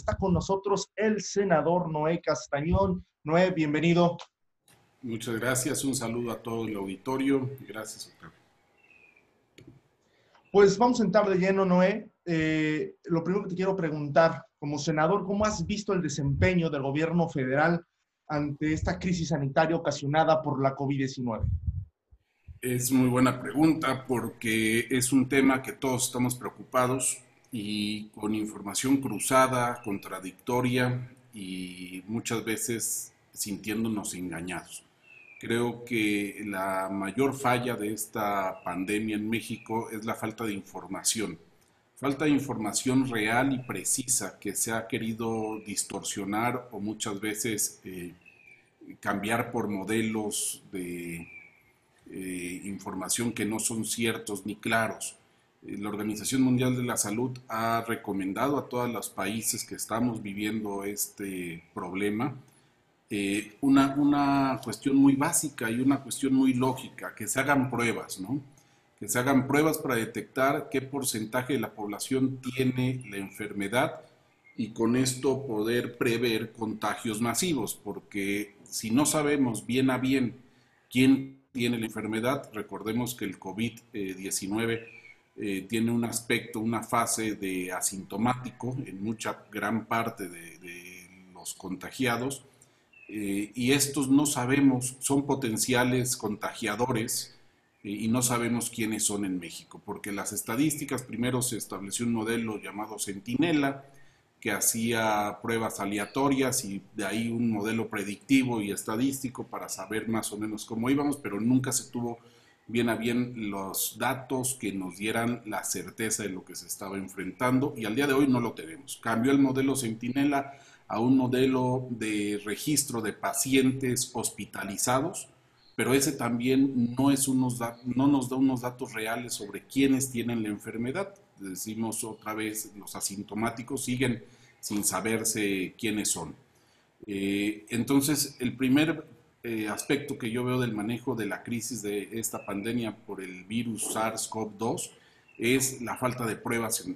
Está con nosotros el senador Noé Castañón. Noé, bienvenido. Muchas gracias. Un saludo a todo el auditorio. Gracias, Octavio. Pues vamos a entrar de lleno, Noé. Eh, lo primero que te quiero preguntar, como senador, ¿cómo has visto el desempeño del gobierno federal ante esta crisis sanitaria ocasionada por la COVID-19? Es muy buena pregunta porque es un tema que todos estamos preocupados y con información cruzada, contradictoria y muchas veces sintiéndonos engañados. Creo que la mayor falla de esta pandemia en México es la falta de información. Falta de información real y precisa que se ha querido distorsionar o muchas veces eh, cambiar por modelos de eh, información que no son ciertos ni claros. La Organización Mundial de la Salud ha recomendado a todos los países que estamos viviendo este problema eh, una, una cuestión muy básica y una cuestión muy lógica, que se hagan pruebas, ¿no? Que se hagan pruebas para detectar qué porcentaje de la población tiene la enfermedad y con esto poder prever contagios masivos, porque si no sabemos bien a bien quién tiene la enfermedad, recordemos que el COVID-19 eh, tiene un aspecto, una fase de asintomático en mucha gran parte de, los contagiados eh, y estos no sabemos, son potenciales contagiadores eh, y no sabemos quiénes son en México, porque las estadísticas, primero se estableció un modelo llamado Centinela, que hacía pruebas aleatorias y de ahí un modelo predictivo y estadístico para saber más o menos cómo íbamos, pero nunca se tuvo bien a bien los datos que nos dieran la certeza de lo que se estaba enfrentando y al día de hoy no lo tenemos. Cambió el modelo Centinela a un modelo de registro de pacientes hospitalizados, pero ese también no, es unos no nos da unos datos reales sobre quiénes tienen la enfermedad. Decimos otra vez, los asintomáticos siguen sin saberse quiénes son. Eh, entonces, el primer eh, aspecto que yo veo del manejo de la crisis de esta pandemia por el virus SARS-CoV-2 es la falta de pruebas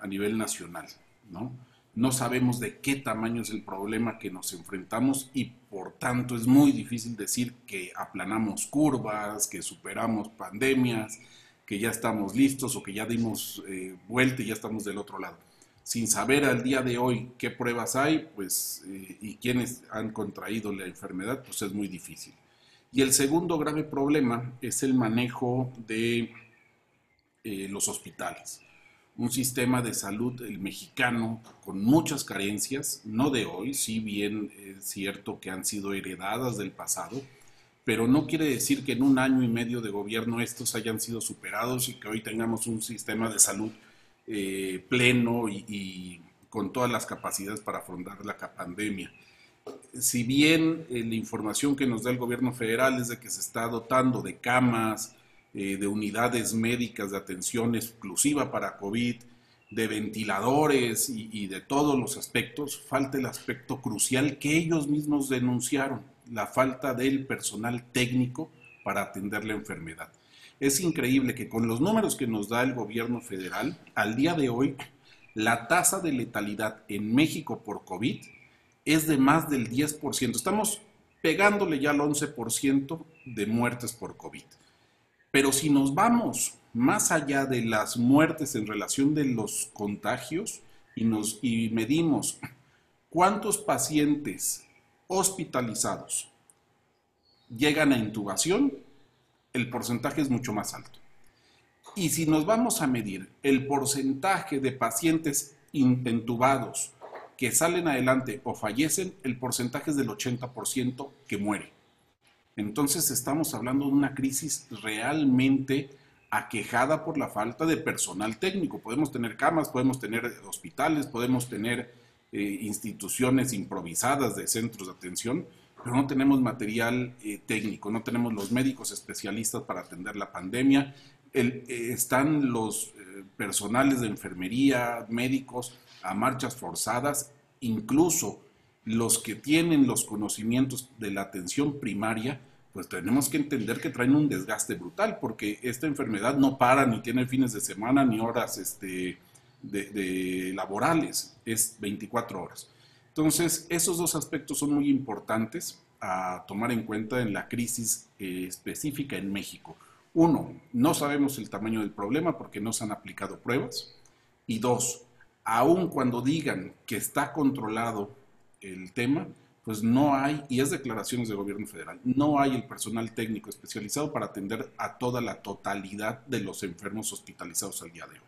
a nivel nacional, ¿no? No sabemos de qué tamaño es el problema que nos enfrentamos y por tanto es muy difícil decir que aplanamos curvas, que superamos pandemias, que ya estamos listos o que ya dimos eh, vuelta y ya estamos del otro lado sin saber al día de hoy qué pruebas hay, pues, eh, y quiénes han contraído la enfermedad, pues es muy difícil. Y el segundo grave problema es el manejo de eh, los hospitales. Un sistema de salud, el mexicano, con muchas carencias, no de hoy, si bien es cierto que han sido heredadas del pasado, pero no quiere decir que en un año y medio de gobierno estos hayan sido superados y que hoy tengamos un sistema de salud eh, pleno y, con todas las capacidades para afrontar la pandemia. Si bien eh, la información que nos da el gobierno federal es de que se está dotando de camas, eh, de unidades médicas de atención exclusiva para COVID, de ventiladores y, y, de todos los aspectos, falta el aspecto crucial que ellos mismos denunciaron, la falta del personal técnico para atender la enfermedad. Es increíble que con los números que nos da el gobierno federal, al día de hoy, la tasa de letalidad en México por COVID es de más del 10%. Estamos pegándole ya al 11% de muertes por COVID. Pero si nos vamos más allá de las muertes en relación de los contagios y, nos, y medimos cuántos pacientes hospitalizados llegan a intubación, el porcentaje es mucho más alto. Y si nos vamos a medir el porcentaje de pacientes intubados que salen adelante o fallecen, el porcentaje es del 80% que muere. Entonces estamos hablando de una crisis realmente aquejada por la falta de personal técnico. Podemos tener camas, podemos tener hospitales, podemos tener eh, instituciones improvisadas de centros de atención, pero no tenemos material eh, técnico, no tenemos los médicos especialistas para atender la pandemia, eh, están los eh, personales de enfermería, médicos a marchas forzadas, incluso los que tienen los conocimientos de la atención primaria, pues tenemos que entender que traen un desgaste brutal, porque esta enfermedad no para, ni tiene fines de semana, ni horas este, de, laborales, es 24 horas. Entonces, esos dos aspectos son muy importantes a tomar en cuenta en la crisis eh, específica en México. Uno, no sabemos el tamaño del problema porque no se han aplicado pruebas. Y dos, aun cuando digan que está controlado el tema, pues no hay, y es declaraciones del gobierno federal, no hay el personal técnico especializado para atender a toda la totalidad de los enfermos hospitalizados al día de hoy.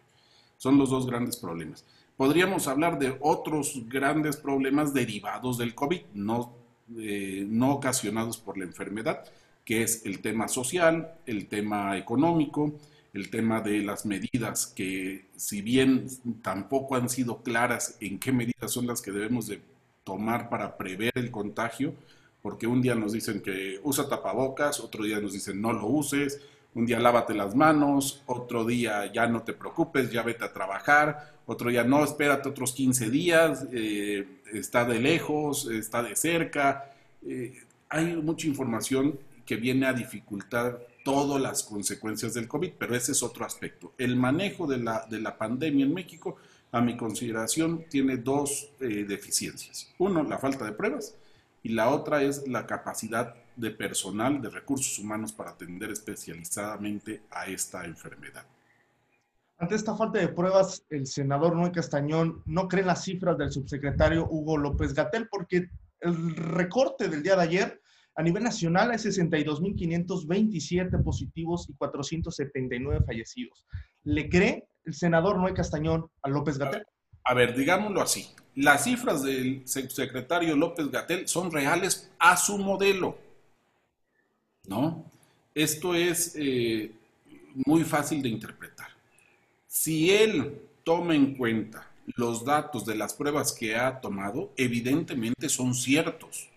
Son los dos grandes problemas. Podríamos hablar de otros grandes problemas derivados del COVID, no, eh, no ocasionados por la enfermedad, que es el tema social, el tema económico, el tema de las medidas que si bien tampoco han sido claras en qué medidas son las que debemos de tomar para prever el contagio, porque un día nos dicen que usa tapabocas, otro día nos dicen no lo uses, un día lávate las manos, otro día ya no te preocupes, ya vete a trabajar, otro día no, espérate otros 15 días, eh, está de lejos, está de cerca. Eh, hay mucha información que viene a dificultar todas las consecuencias del COVID, pero ese es otro aspecto. El manejo de la, de la pandemia en México a mi consideración, tiene dos eh, deficiencias. Uno, la falta de pruebas y la otra es la capacidad de personal, de recursos humanos para atender especializadamente a esta enfermedad. Ante esta falta de pruebas, el senador Noé Castañón no cree las cifras del subsecretario Hugo López Gatel porque el recorte del día de ayer a nivel nacional hay 62.527 positivos y 479 fallecidos. ¿Le cree el senador Noé Castañón a López Gatel? A ver, digámoslo así. Las cifras del secretario López Gatel son reales a su modelo. ¿No? Esto es eh, muy fácil de interpretar. Si él toma en cuenta los datos de las pruebas que ha tomado, evidentemente son ciertos.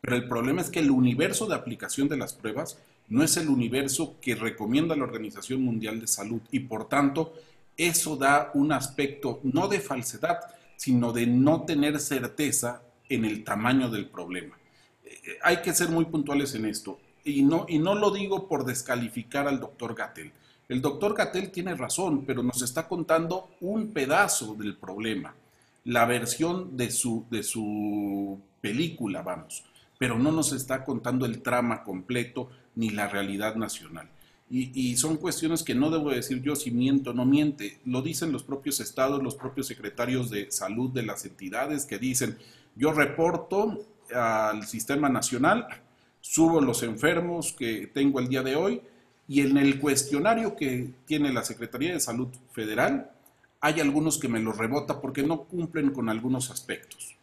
Pero el problema es que el universo de aplicación de las pruebas no es el universo que recomienda la Organización Mundial de Salud y por tanto eso da un aspecto no de falsedad, sino de no tener certeza en el tamaño del problema. Eh, hay que ser muy puntuales en esto y no, y no lo digo por descalificar al doctor Gatel. El doctor Gatel tiene razón, pero nos está contando un pedazo del problema, la versión de su, de su película, vamos pero no nos está contando el trama completo ni la realidad nacional. Y, son cuestiones que no debo decir yo si miento o no miente. Lo dicen los propios estados, los propios secretarios de salud de las entidades que dicen, yo reporto al sistema nacional, subo los enfermos que tengo el día de hoy y en el cuestionario que tiene la Secretaría de Salud Federal hay algunos que me lo rebota porque no cumplen con algunos aspectos.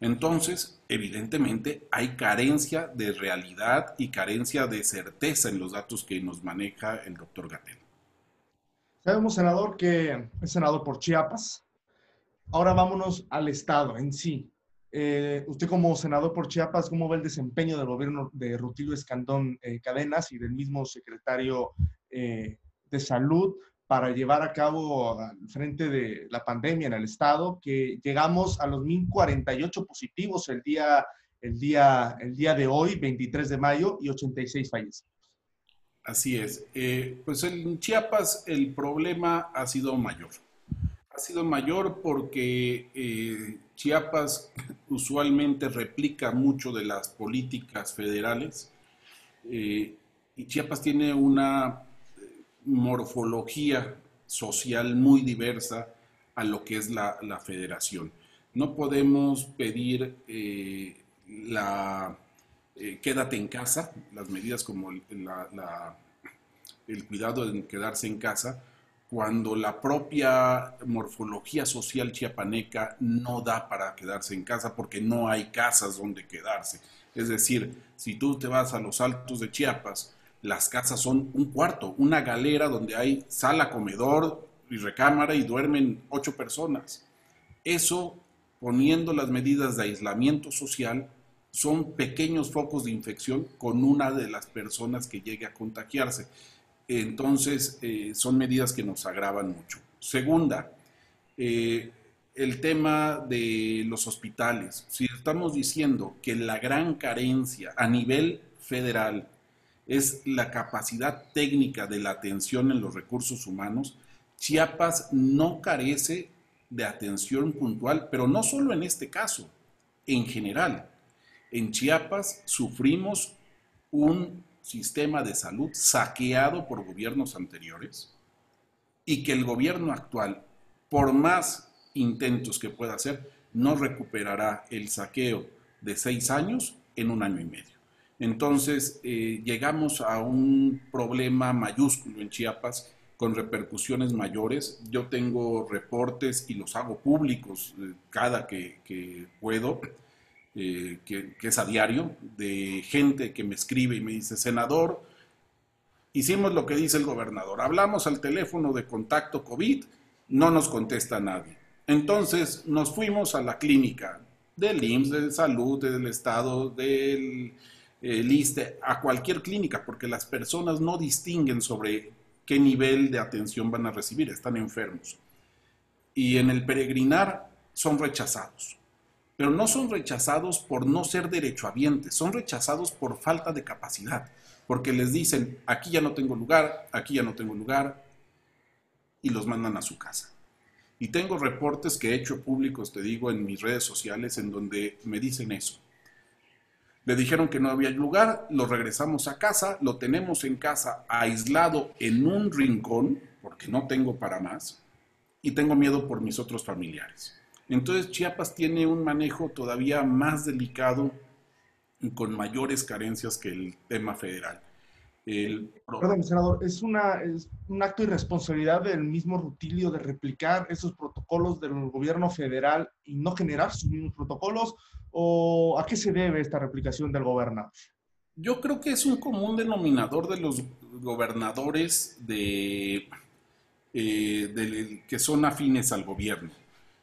Entonces, evidentemente, hay carencia de realidad y carencia de certeza en los datos que nos maneja el doctor Gatel. Sabemos, senador, que es senador por Chiapas. Ahora vámonos al Estado en sí. Eh, usted como senador por Chiapas, ¿cómo ve el desempeño del gobierno de Rutilio Escandón eh, Cadenas y del mismo secretario eh, de Salud para llevar a cabo al frente de la pandemia en el estado, que llegamos a los 1048 positivos el día, el día, el día de hoy, 23 de mayo, y 86 fallecidos. Así es. Eh, pues en Chiapas el problema ha sido mayor. Ha sido mayor porque eh, Chiapas usualmente replica mucho de las políticas federales eh, y Chiapas tiene una morfología social muy diversa a lo que es la, federación. No podemos pedir eh, la eh, quédate en casa, las medidas como el, el cuidado de quedarse en casa, cuando la propia morfología social chiapaneca no da para quedarse en casa porque no hay casas donde quedarse. Es decir, si tú te vas a los altos de Chiapas, las casas son un cuarto, una galera donde hay sala, comedor y recámara y duermen ocho personas. Eso, poniendo las medidas de aislamiento social, son pequeños focos de infección con una de las personas que llegue a contagiarse. Entonces, eh, son medidas que nos agravan mucho. Segunda, eh, el tema de los hospitales. Si estamos diciendo que la gran carencia a nivel federal es la capacidad técnica de la atención en los recursos humanos, Chiapas no carece de atención puntual, pero no solo en este caso, en general. En Chiapas sufrimos un sistema de salud saqueado por gobiernos anteriores y que el gobierno actual, por más intentos que pueda hacer, no recuperará el saqueo de seis años en un año y medio. Entonces, eh, llegamos a un problema mayúsculo en Chiapas con repercusiones mayores. Yo tengo reportes y los hago públicos eh, cada que, puedo, eh, que, es a diario, de gente que me escribe y me dice, senador, hicimos lo que dice el gobernador, hablamos al teléfono de contacto COVID, no nos contesta nadie. Entonces nos fuimos a la clínica del IMSS, de salud, del Estado, del eh, a cualquier clínica, porque las personas no distinguen sobre qué nivel de atención van a recibir, están enfermos. Y en el peregrinar son rechazados. Pero no son rechazados por no ser derechohabientes, son rechazados por falta de capacidad, porque les dicen, aquí ya no tengo lugar, aquí ya no tengo lugar, y los mandan a su casa. Y tengo reportes que he hecho públicos, te digo, en mis redes sociales, en donde me dicen eso. Le dijeron que no había lugar, lo regresamos a casa, lo tenemos en casa aislado en un rincón, porque no tengo para más, y tengo miedo por mis otros familiares. Entonces Chiapas tiene un manejo todavía más delicado y con mayores carencias que el tema federal. Perdón, senador, ¿es, una, ¿es un acto de irresponsabilidad del mismo Rutilio de replicar esos protocolos del gobierno federal y no generar sus mismos protocolos? ¿O a qué se debe esta replicación del gobernador? Yo creo que es un común denominador de los gobernadores de, eh, que son afines al gobierno.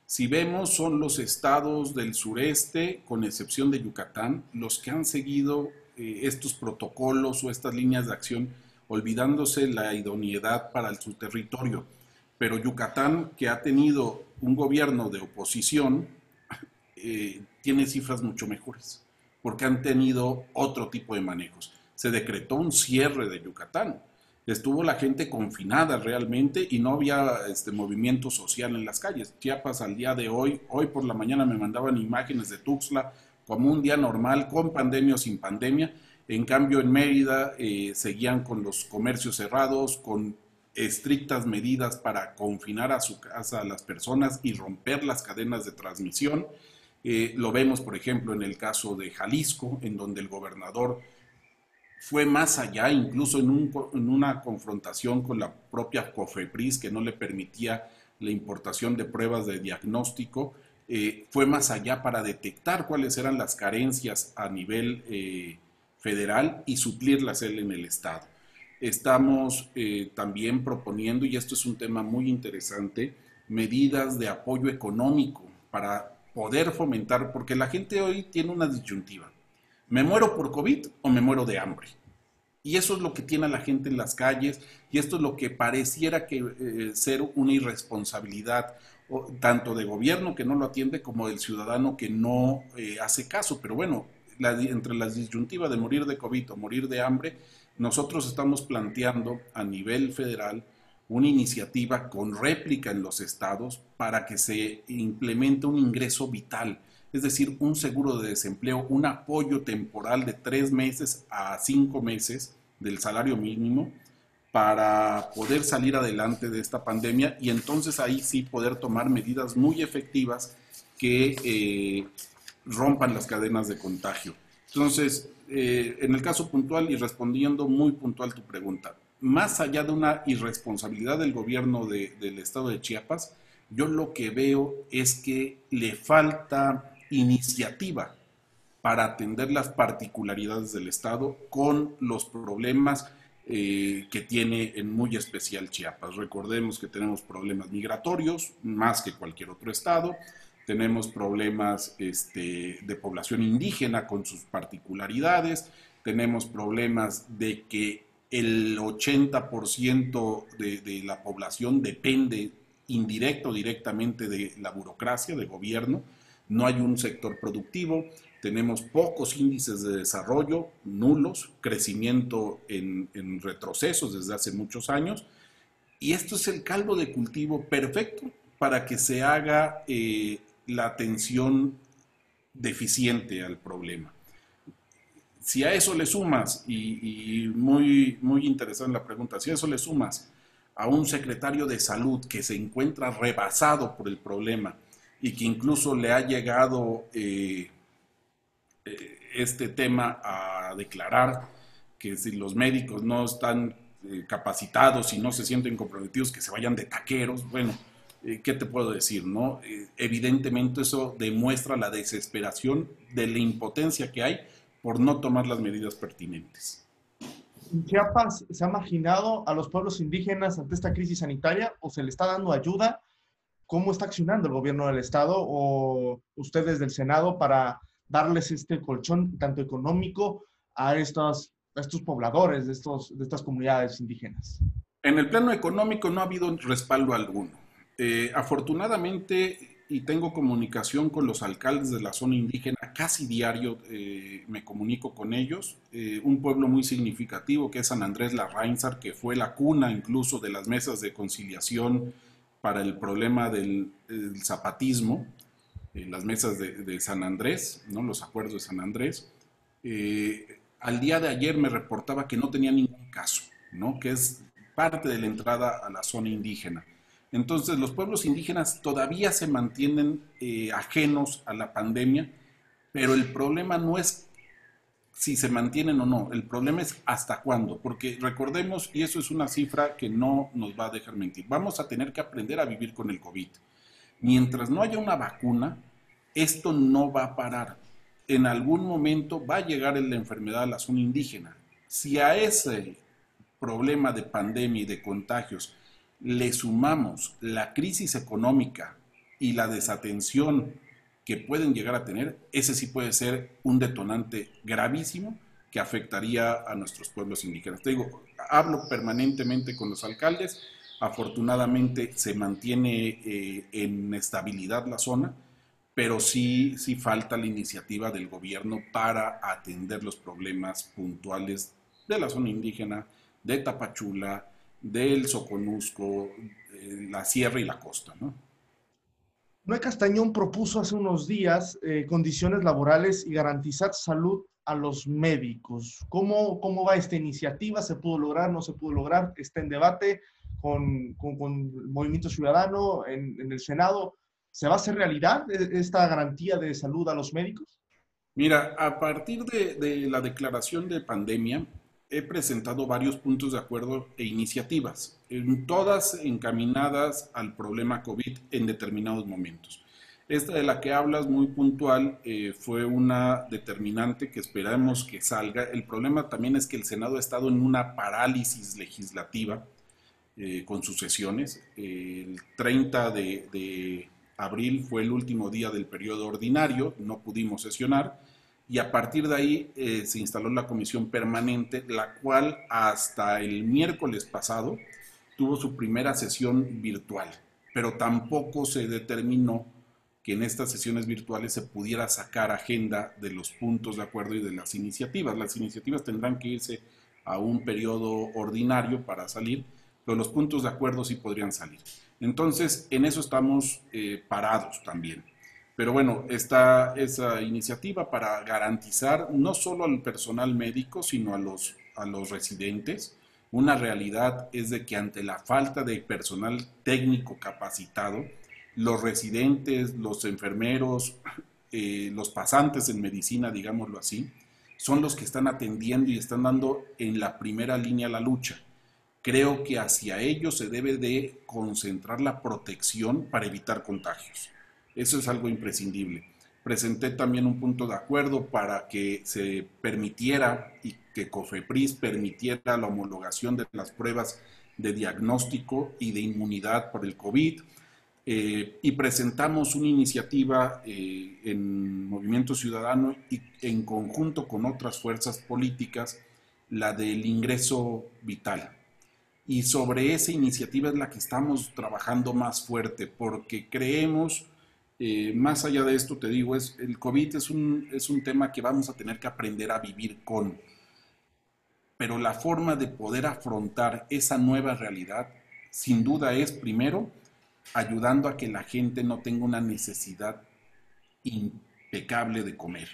Si vemos, son los estados del sureste, con excepción de Yucatán, los que han seguido eh, estos protocolos o estas líneas de acción, olvidándose la idoneidad para su territorio. Pero Yucatán, que ha tenido un gobierno de oposición, eh, tiene cifras mucho mejores, porque han tenido otro tipo de manejos. Se decretó un cierre de Yucatán. Estuvo la gente confinada realmente y no había este movimiento social en las calles. Chiapas al día de hoy, hoy por la mañana me mandaban imágenes de Tuxtla como un día normal, con pandemia o sin pandemia. En cambio, en Mérida eh, seguían con los comercios cerrados, con estrictas medidas para confinar a su casa a las personas y romper las cadenas de transmisión. Eh, lo vemos, por ejemplo, en el caso de Jalisco, en donde el gobernador fue más allá, incluso en, una confrontación con la propia COFEPRIS, que no le permitía la importación de pruebas de diagnóstico, eh, fue más allá para detectar cuáles eran las carencias a nivel eh, federal y suplirlas él en el Estado. Estamos también proponiendo, y esto es un tema muy interesante, medidas de apoyo económico para poder fomentar, porque la gente hoy tiene una disyuntiva. ¿Me muero por COVID o me muero de hambre? Y eso es lo que tiene la gente en las calles y esto es lo que pareciera que eh, ser una irresponsabilidad tanto de gobierno que no lo atiende como del ciudadano que no eh, hace caso. Pero bueno, entre la disyuntiva de morir de COVID o morir de hambre, nosotros estamos planteando a nivel federal una iniciativa con réplica en los estados para que se implemente un ingreso vital, es decir, un seguro de desempleo, un apoyo temporal de tres meses a cinco meses del salario mínimo para poder salir adelante de esta pandemia y entonces ahí sí poder tomar medidas muy efectivas que eh, rompan las cadenas de contagio. Entonces, eh, en el caso puntual y respondiendo muy puntual tu pregunta, más allá de una irresponsabilidad del gobierno del estado de Chiapas, yo lo que veo es que le falta iniciativa para atender las particularidades del estado con los problemas eh, que tiene en muy especial Chiapas. Recordemos que tenemos problemas migratorios, más que cualquier otro estado, tenemos problemas este, de población indígena con sus particularidades, tenemos problemas de que el 80% de, de la población depende indirecto o directamente de la burocracia, de gobierno, no hay un sector productivo, tenemos pocos índices de desarrollo, nulos, crecimiento en, en, retrocesos desde hace muchos años, y esto es el caldo de cultivo perfecto para que se haga eh, la atención deficiente al problema. Si a eso le sumas, y, muy, muy interesante la pregunta, si a eso le sumas a un secretario de salud que se encuentra rebasado por el problema y que incluso le ha llegado eh, eh, este tema a declarar que si los médicos no están eh, capacitados y no se sienten comprometidos, que se vayan de taqueros, bueno, ¿qué te puedo decir? no? evidentemente eso demuestra la desesperación de la impotencia que hay por no tomar las medidas pertinentes. Chiapas se ha marginado a los pueblos indígenas ante esta crisis sanitaria o se le está dando ayuda? ¿Cómo está accionando el gobierno del Estado o ustedes del Senado para darles este colchón tanto económico a estos, estos pobladores de, estos, de estas comunidades indígenas? En el plano económico no ha habido respaldo alguno. Eh, afortunadamente, y tengo comunicación con los alcaldes de la zona indígena, casi diario eh, me comunico con ellos. Eh, un pueblo muy significativo que es San Andrés La Reinsar, que fue la cuna incluso de las mesas de conciliación para el problema del, zapatismo, eh, las mesas de, San Andrés, ¿no? los acuerdos de San Andrés. al día de ayer me reportaba que no tenía ningún caso, ¿no? que es parte de la entrada a la zona indígena. Entonces, los pueblos indígenas todavía se mantienen eh, ajenos a la pandemia, pero el problema no es si se mantienen o no, el problema es hasta cuándo, porque recordemos, y eso es una cifra que no nos va a dejar mentir, vamos a tener que aprender a vivir con el COVID. Mientras no haya una vacuna, esto no va a parar. En algún momento va a llegar la enfermedad a la zona indígena. Si a ese problema de pandemia y de contagios le sumamos la crisis económica y la desatención que pueden llegar a tener, ese sí puede ser un detonante gravísimo que afectaría a nuestros pueblos indígenas. Te digo, hablo permanentemente con los alcaldes, afortunadamente se mantiene eh, en estabilidad la zona, pero sí, sí falta la iniciativa del gobierno para atender los problemas puntuales de la zona indígena, de Tapachula, del Soconusco, eh, la sierra y la costa. ¿no? Noé Castañón propuso hace unos días eh, condiciones laborales y garantizar salud a los médicos. ¿Cómo, ¿Cómo va esta iniciativa? ¿Se pudo lograr? ¿No se pudo lograr? ¿Está en debate con, con, el Movimiento Ciudadano en, en el Senado? ¿Se va a hacer realidad e, esta garantía de salud a los médicos? Mira, a partir de, de la declaración de pandemia, he presentado varios puntos de acuerdo e iniciativas, todas encaminadas al problema COVID en determinados momentos. Esta de la que hablas muy puntual eh, fue una determinante que esperamos que salga. El problema también es que el Senado ha estado en una parálisis legislativa eh, con sus sesiones. el 30 de, de abril fue el último día del periodo ordinario, no pudimos sesionar y a partir de ahí eh, se instaló la comisión permanente, la cual hasta el miércoles pasado tuvo su primera sesión virtual, pero tampoco se determinó que en estas sesiones virtuales se pudiera sacar agenda de los puntos de acuerdo y de las iniciativas. Las iniciativas tendrán que irse a un periodo ordinario para salir, pero los puntos de acuerdo sí podrían salir. Entonces, en eso estamos eh, parados también. Pero bueno, está esa iniciativa para garantizar no solo al personal médico, sino a los, a los residentes. Una realidad es de que ante la falta de personal técnico capacitado, los residentes, los enfermeros, eh, los pasantes en medicina, digámoslo así, son los que están atendiendo y están dando en la primera línea la lucha. Creo que hacia ellos se debe de concentrar la protección para evitar contagios. Eso es algo imprescindible. Presenté también un punto de acuerdo para que se permitiera y que COFEPRIS permitiera la homologación de las pruebas de diagnóstico y de inmunidad por el COVID. Eh, y presentamos una iniciativa eh, en Movimiento Ciudadano y en conjunto con otras fuerzas políticas, la del ingreso vital. Y sobre esa iniciativa es la que estamos trabajando más fuerte porque creemos eh, más allá de esto, te digo, es, el COVID es un, es un tema que vamos a tener que aprender a vivir con. Pero la forma de poder afrontar esa nueva realidad, sin duda, es primero ayudando a que la gente no tenga una necesidad impecable de comer.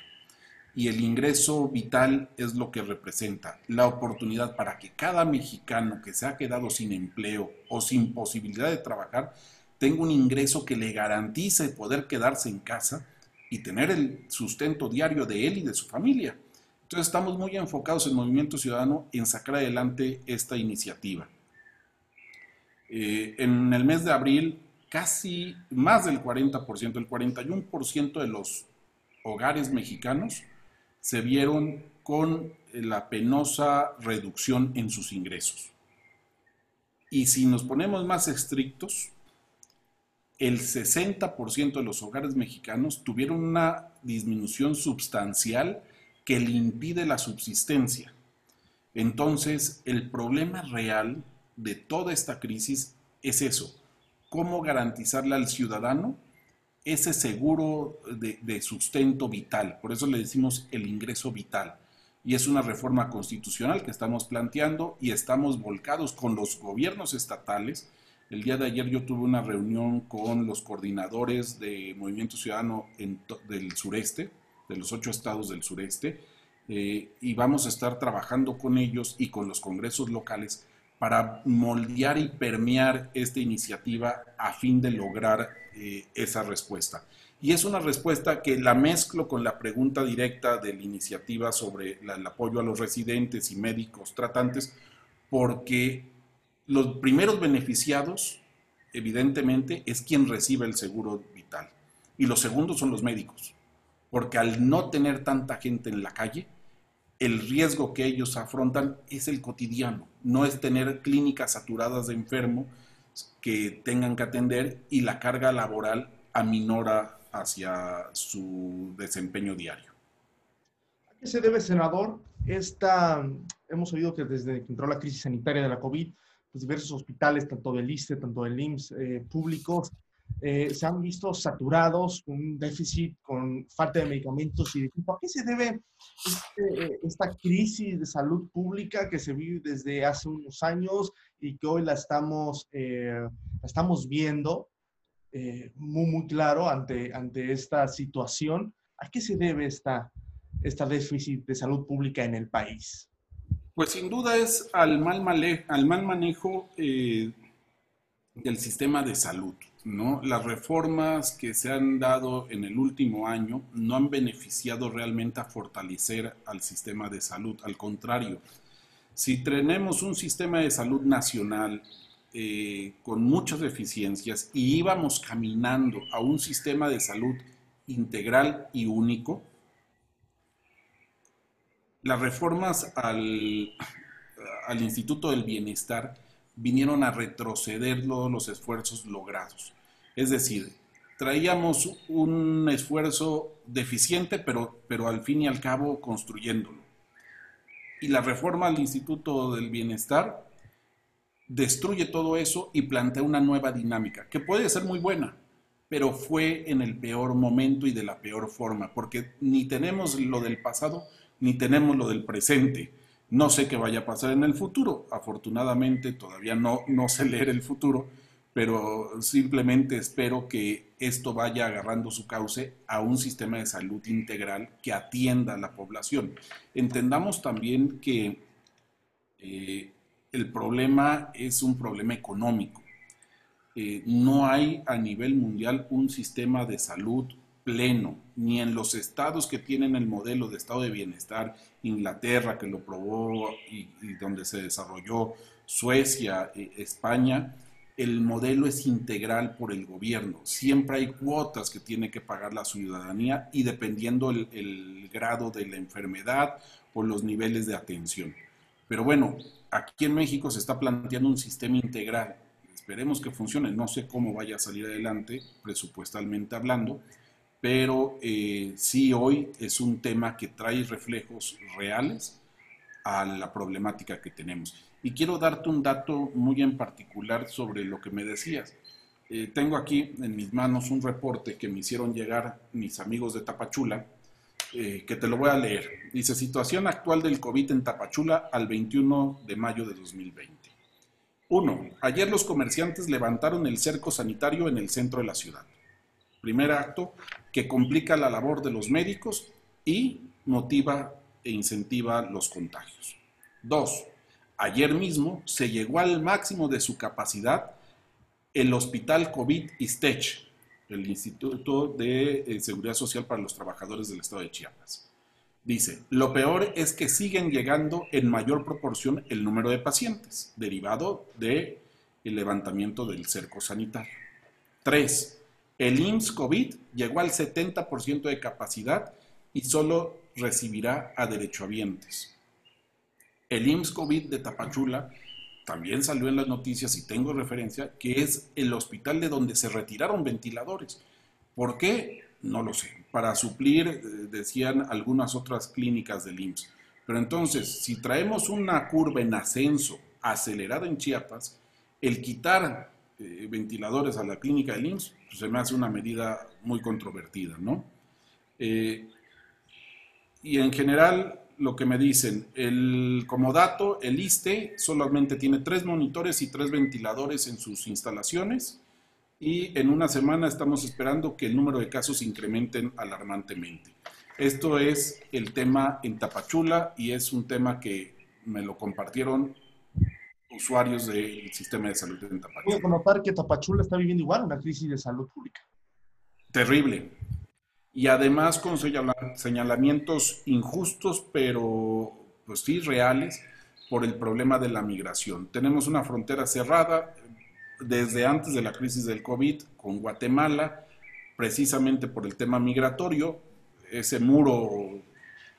Y el ingreso vital es lo que representa la oportunidad para que cada mexicano que se ha quedado sin empleo o sin posibilidad de trabajar tenga un ingreso que le garantice poder quedarse en casa y tener el sustento diario de él y de su familia. Entonces estamos muy enfocados en Movimiento Ciudadano en sacar adelante esta iniciativa. Eh, en el mes de abril, casi más del 40%, el 41% de los hogares mexicanos se vieron con la penosa reducción en sus ingresos. Y si nos ponemos más estrictos, el 60% de los hogares mexicanos tuvieron una disminución sustancial que le impide la subsistencia. Entonces, el problema real de toda esta crisis es eso, cómo garantizarle al ciudadano ese seguro de, sustento vital. Por eso le decimos el ingreso vital. Y es una reforma constitucional que estamos planteando y estamos volcados con los gobiernos estatales. El día de ayer yo tuve una reunión con los coordinadores de Movimiento Ciudadano del sureste, de los ocho estados del sureste, eh, y vamos a estar trabajando con ellos y con los congresos locales para moldear y permear esta iniciativa a fin de lograr eh, esa respuesta. Y es una respuesta que la mezclo con la pregunta directa de la iniciativa sobre el apoyo a los residentes y médicos tratantes, porque los primeros beneficiados, evidentemente, es quien recibe el seguro vital. Y los segundos son los médicos, porque al no tener tanta gente en la calle, el riesgo que ellos afrontan es el cotidiano, no es tener clínicas saturadas de enfermo que tengan que atender y la carga laboral aminora hacia su desempeño diario. ¿A qué se debe, senador? Esta, hemos oído que desde que entró la crisis sanitaria de la COVID, pues diversos hospitales, tanto del ISTE, tanto del IMSS, eh, públicos, eh, se han visto saturados, un déficit, con falta de medicamentos y de ¿A qué se debe este, esta crisis de salud pública que se vive desde hace unos años y que hoy la estamos, eh, estamos viendo eh, muy, muy claro ante, ante esta situación? ¿A qué se debe esta, esta déficit de salud pública en el país? Pues sin duda es al mal, al mal manejo del sistema de salud. ¿no? Las reformas que se han dado en el último año no han beneficiado realmente a fortalecer al sistema de salud. Al contrario, si tenemos un sistema de salud nacional eh, con muchas deficiencias y íbamos caminando a un sistema de salud integral y único, las reformas al, Instituto del Bienestar vinieron a retroceder todos los esfuerzos logrados. Es decir, traíamos un esfuerzo deficiente, pero, pero al fin y al cabo construyéndolo. Y la reforma al Instituto del Bienestar destruye todo eso y plantea una nueva dinámica, que puede ser muy buena, pero fue en el peor momento y de la peor forma, porque ni tenemos lo del pasado, ni tenemos lo del presente no sé qué vaya a pasar en el futuro. Afortunadamente todavía no, no sé leer el futuro, pero simplemente espero que esto vaya agarrando su cauce a un sistema de salud integral que atienda a la población. Entendamos también que eh, el problema es un problema económico. Eh, no hay a nivel mundial un sistema de salud pleno, ni en los estados que tienen el modelo de estado de bienestar, Inglaterra que lo probó y, donde se desarrolló, Suecia, eh, España, el modelo es integral por el gobierno. Siempre hay cuotas que tiene que pagar la ciudadanía y dependiendo el, el grado de la enfermedad o los niveles de atención. Pero bueno, aquí en México se está planteando un sistema integral. Esperemos que funcione. No sé cómo vaya a salir adelante, presupuestalmente hablando, pero eh, sí hoy es un tema que trae reflejos reales a la problemática que tenemos. Y quiero darte un dato muy en particular sobre lo que me decías. Eh, tengo aquí en mis manos un reporte que me hicieron llegar mis amigos de Tapachula, eh, que te lo voy a leer. Dice, situación actual del COVID en Tapachula al 21 de mayo de 2020. Uno, ayer los comerciantes levantaron el cerco sanitario en el centro de la ciudad. Primer acto que complica la labor de los médicos y motiva e incentiva los contagios. Dos, ayer mismo se llegó al máximo de su capacidad el Hospital COVID ISTECH, el Instituto de eh, Seguridad Social para los Trabajadores del Estado de Chiapas. Dice, lo peor es que siguen llegando en mayor proporción el número de pacientes, derivado del el levantamiento del cerco sanitario. Tres, el IMSS COVID llegó al 70% de capacidad y solo recibirá a derechohabientes. El IMSS COVID de Tapachula también salió en las noticias y tengo referencia que es el hospital de donde se retiraron ventiladores. ¿Por qué? No lo sé para suplir, eh, decían algunas otras clínicas del IMSS. Pero entonces, si traemos una curva en ascenso acelerada en Chiapas, el quitar eh, ventiladores a la clínica del IMSS pues, se me hace una medida muy controvertida, ¿no? Eh, y en general, lo que me dicen, el, como dato, el ISTE solamente tiene tres monitores y tres ventiladores en sus instalaciones y en una semana estamos esperando que el número de casos incrementen alarmantemente. Esto es el tema en Tapachula y es un tema que me lo compartieron usuarios del sistema de salud en Tapachula. Voy notar que Tapachula está viviendo igual una crisis de salud pública. Terrible. Y además con señalamientos injustos, pero pues sí reales, por el problema de la migración. Tenemos una frontera cerrada, desde antes de la crisis del COVID con Guatemala, precisamente por el tema migratorio, ese muro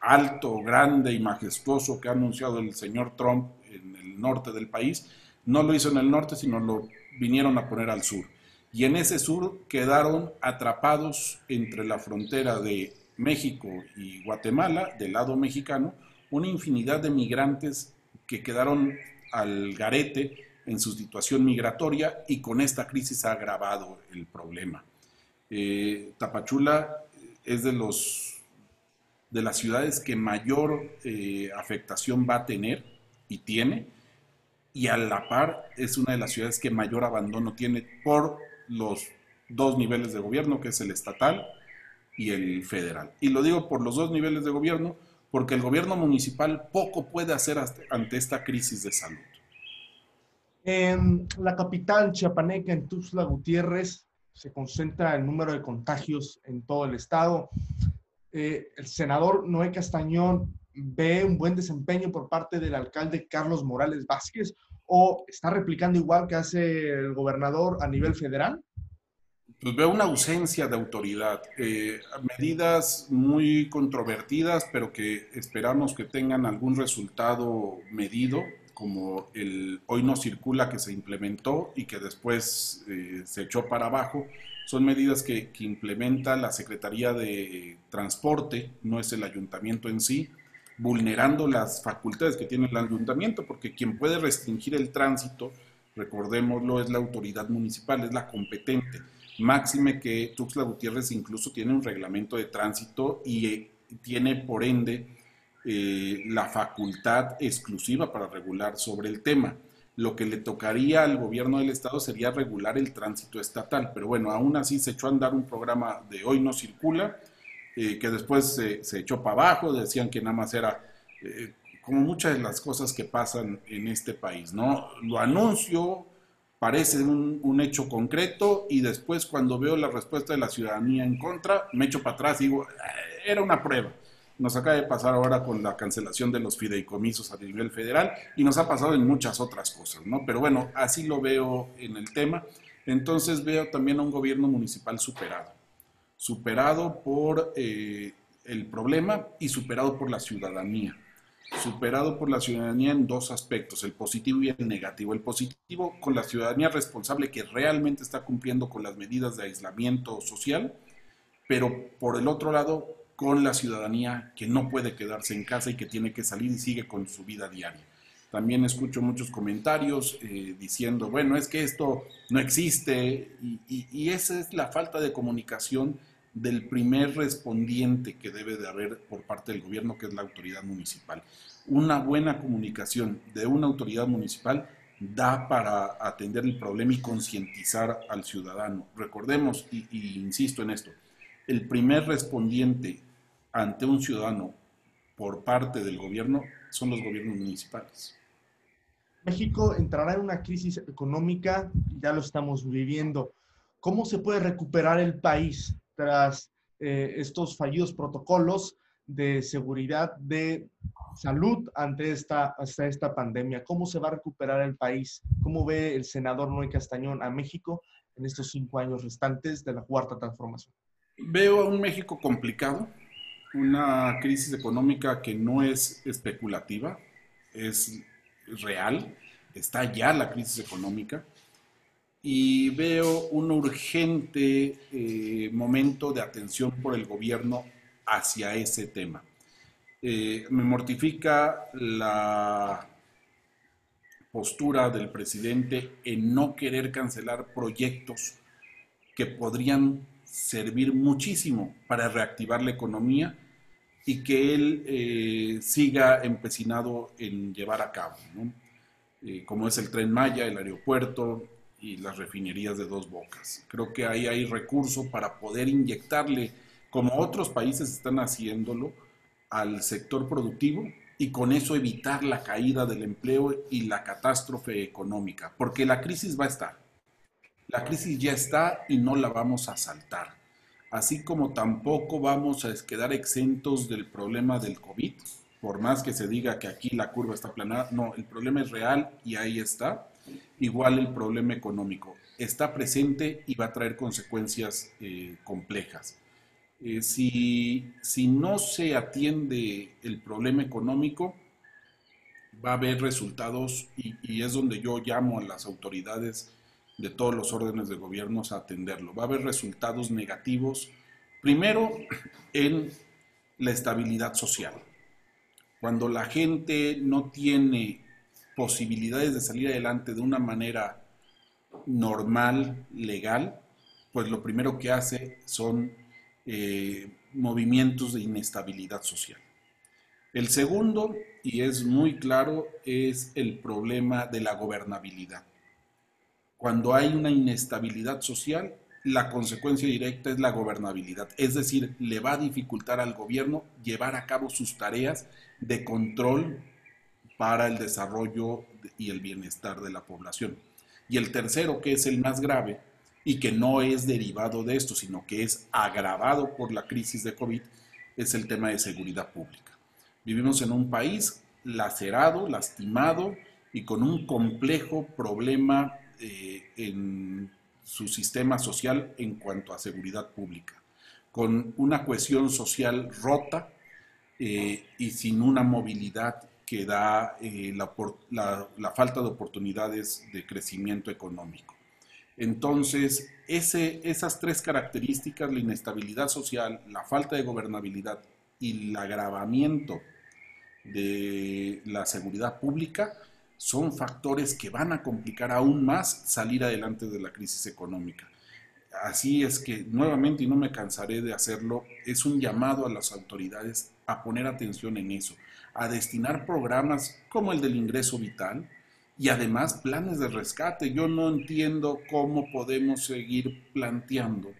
alto, grande y majestuoso que ha anunciado el señor Trump en el norte del país, no lo hizo en el norte, sino lo vinieron a poner al sur. Y en ese sur quedaron atrapados entre la frontera de México y Guatemala, del lado mexicano, una infinidad de migrantes que quedaron al garete en su situación migratoria y con esta crisis ha agravado el problema. Eh, Tapachula es de, los, de las ciudades que mayor eh, afectación va a tener y tiene, y a la par es una de las ciudades que mayor abandono tiene por los dos niveles de gobierno, que es el estatal y el federal. Y lo digo por los dos niveles de gobierno, porque el gobierno municipal poco puede hacer ante esta crisis de salud. En la capital chiapaneca, en Tuxtla Gutiérrez, se concentra el número de contagios en todo el estado. Eh, el senador Noé Castañón ve un buen desempeño por parte del alcalde Carlos Morales Vázquez o está replicando igual que hace el gobernador a nivel federal? Pues veo una ausencia de autoridad, eh, medidas muy controvertidas, pero que esperamos que tengan algún resultado medido como el hoy no circula que se implementó y que después eh, se echó para abajo, son medidas que, que, implementa la Secretaría de Transporte, no es el ayuntamiento en sí, vulnerando las facultades que tiene el ayuntamiento, porque quien puede restringir el tránsito, recordémoslo, es la autoridad municipal, es la competente. Máxime que Tuxtla Gutiérrez incluso tiene un reglamento de tránsito y eh, tiene por ende eh, la facultad exclusiva para regular sobre el tema. Lo que le tocaría al gobierno del estado sería regular el tránsito estatal, pero bueno, aún así se echó a andar un programa de hoy no circula, eh, que después se, echó para abajo, decían que nada más era eh, como muchas de las cosas que pasan en este país, ¿no? Lo anuncio, parece un, un, hecho concreto y después cuando veo la respuesta de la ciudadanía en contra, me echo para atrás y digo, era una prueba. Nos acaba de pasar ahora con la cancelación de los fideicomisos a nivel federal y nos ha pasado en muchas otras cosas, ¿no? Pero bueno, así lo veo en el tema. Entonces veo también a un gobierno municipal superado, superado por eh, el problema y superado por la ciudadanía. Superado por la ciudadanía en dos aspectos, el positivo y el negativo. El positivo con la ciudadanía responsable que realmente está cumpliendo con las medidas de aislamiento social, pero por el otro lado con la ciudadanía que no puede quedarse en casa y que tiene que salir y sigue con su vida diaria. También escucho muchos comentarios eh, diciendo, bueno, es que esto no existe y, esa es la falta de comunicación del primer respondiente que debe de haber por parte del gobierno, que es la autoridad municipal. Una buena comunicación de una autoridad municipal da para atender el problema y concientizar al ciudadano. Recordemos, y, y, insisto en esto, el primer respondiente ante un ciudadano por parte del gobierno son los gobiernos municipales. México entrará en una crisis económica, ya lo estamos viviendo. ¿Cómo se puede recuperar el país tras eh, estos fallidos protocolos de seguridad de salud ante esta, hasta esta pandemia? ¿Cómo se va a recuperar el país? ¿Cómo ve el senador Noé Castañón a México en estos cinco años restantes de la cuarta transformación? Veo a un México complicado, una crisis económica que no es especulativa, es real, está ya la crisis económica y veo un urgente eh, momento de atención por el gobierno hacia ese tema. Eh, me mortifica la postura del presidente en no querer cancelar proyectos que podrían servir muchísimo para reactivar la economía y que él eh, siga empecinado en llevar a cabo, como es el tren Maya, el aeropuerto y las refinerías de dos bocas. Creo que ahí hay recurso para poder inyectarle, como otros países están haciéndolo, al sector productivo y con eso evitar la caída del empleo y la catástrofe económica, porque la crisis va a estar. La crisis ya está y no la vamos a saltar así como tampoco vamos a quedar exentos del problema del COVID, por más que se diga que aquí la curva está planada, no, el problema es real y ahí está. Igual el problema económico está presente y va a traer consecuencias eh, complejas. Eh, si, si no se atiende el problema económico, va a haber resultados y, y, es donde yo llamo a las autoridades de todos los órdenes de gobierno a atenderlo. Va a haber resultados negativos, primero en la estabilidad social. Cuando la gente no tiene posibilidades de salir adelante de una manera normal, legal, pues lo primero que hace son eh, movimientos de inestabilidad social. El segundo, y es muy claro, es el problema de la gobernabilidad. Cuando hay una inestabilidad social, la consecuencia directa es la gobernabilidad, es decir, le va a dificultar al gobierno llevar a cabo sus tareas de control para el desarrollo y el bienestar de la población. Y el tercero, que es el más grave y que no es derivado de esto, sino que es agravado por la crisis de COVID, es el tema de seguridad pública. Vivimos en un país lacerado, lastimado y con un complejo problema eh, en su sistema social en cuanto a seguridad pública, con una cohesión social rota eh, y sin una movilidad que da eh, la, falta de oportunidades de crecimiento económico. Entonces, esas tres características, la inestabilidad social, la falta de gobernabilidad y el agravamiento de la seguridad pública, son factores que van a complicar aún más salir adelante de la crisis económica. Así es que nuevamente, y no me cansaré de hacerlo, es un llamado a las autoridades a poner atención en eso, a destinar programas como el del ingreso vital y además planes de rescate. Yo no entiendo cómo podemos seguir planteando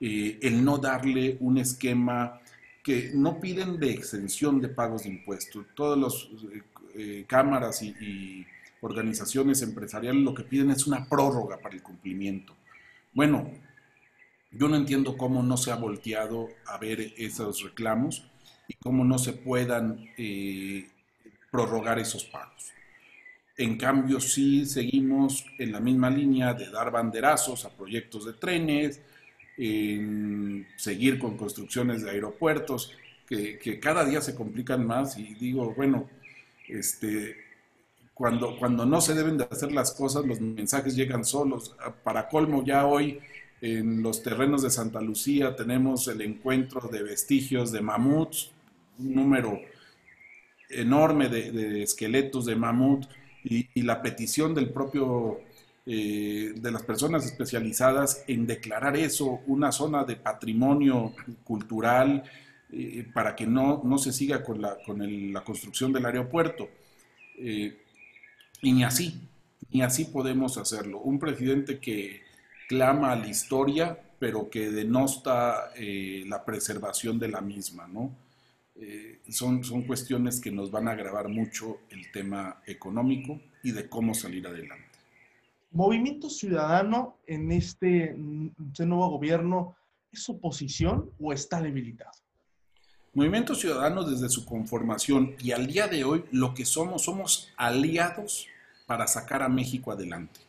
eh, el no darle un esquema que no piden de exención de pagos de impuestos. Todos los eh, eh, cámaras y, organizaciones empresariales lo que piden es una prórroga para el cumplimiento. Bueno, yo no entiendo cómo no se ha volteado a ver esos reclamos y cómo no se puedan eh, prorrogar esos pagos. En cambio, sí seguimos en la misma línea de dar banderazos a proyectos de trenes, en seguir con construcciones de aeropuertos, que, que, cada día se complican más y digo, bueno, este, cuando, cuando no se deben de hacer las cosas, los mensajes llegan solos. Para colmo, ya hoy en los terrenos de Santa Lucía tenemos el encuentro de vestigios de mamuts, un número enorme de, esqueletos de mamut y, la petición del propio, eh, de las personas especializadas en declarar eso una zona de patrimonio cultural eh, para que no, no, se siga con la, con la construcción del aeropuerto. Eh, y ni así, y así podemos hacerlo. Un presidente que clama a la historia, pero que denosta la preservación de la misma, ¿no? Eh, son, son cuestiones que nos van a agravar mucho el tema económico y de cómo salir adelante. ¿Movimiento Ciudadano en este, este nuevo gobierno es oposición o está debilitado? Movimiento Ciudadano desde su conformación y al día de hoy lo que somos, somos aliados para sacar a México adelante.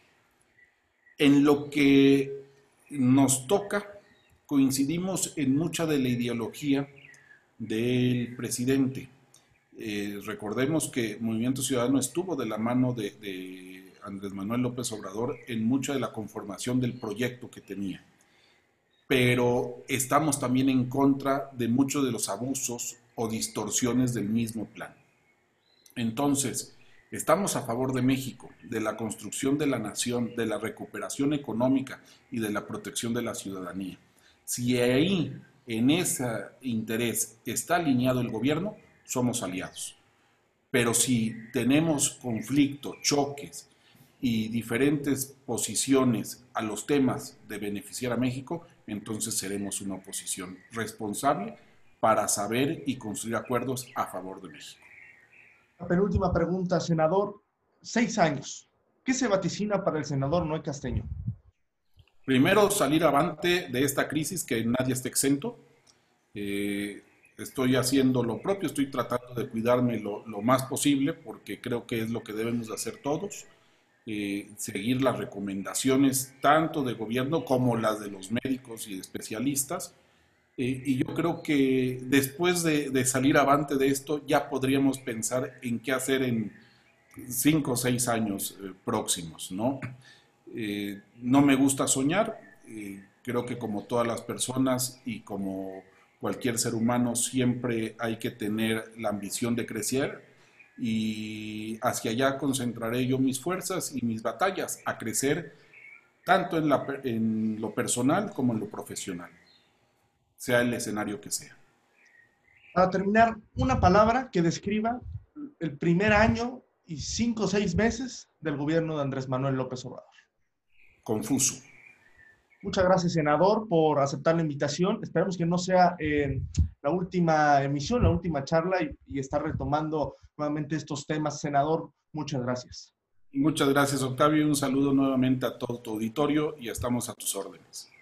En lo que nos toca, coincidimos en mucha de la ideología del presidente. Eh, recordemos que Movimiento Ciudadano estuvo de la mano de, de Andrés Manuel López Obrador en mucha de la conformación del proyecto que tenía pero estamos también en contra de muchos de los abusos o distorsiones del mismo plan. Entonces, estamos a favor de México, de la construcción de la nación, de la recuperación económica y de la protección de la ciudadanía. Si ahí, en ese interés, está alineado el gobierno, somos aliados. Pero si tenemos conflicto, choques y diferentes posiciones a los temas de beneficiar a México, entonces seremos una oposición responsable para saber y construir acuerdos a favor de México. La penúltima pregunta, senador. Seis años. ¿Qué se vaticina para el senador Noé Casteño? Primero, salir avante de esta crisis, que nadie esté exento. Eh, estoy haciendo lo propio, estoy tratando de cuidarme lo, lo, más posible porque creo que es lo que debemos de hacer todos. Eh, seguir las recomendaciones tanto de gobierno como las de los médicos y de especialistas. Eh, y yo creo que después de, salir avante de esto ya podríamos pensar en qué hacer en cinco o seis años eh, próximos, ¿no? No me gusta soñar, creo que como todas las personas y como cualquier ser humano siempre hay que tener la ambición de crecer, y hacia allá concentraré yo mis fuerzas y mis batallas a crecer tanto en, en lo personal como en lo profesional, sea el escenario que sea. Para terminar, una palabra que describa el primer año y cinco o seis meses del gobierno de Andrés Manuel López Obrador. Confuso. Muchas gracias, senador, por aceptar la invitación. Esperamos que no sea eh, la última emisión, la última charla y, y estar retomando nuevamente estos temas. Senador, muchas gracias. Muchas gracias, Octavio. Un saludo nuevamente a todo tu auditorio y estamos a tus órdenes.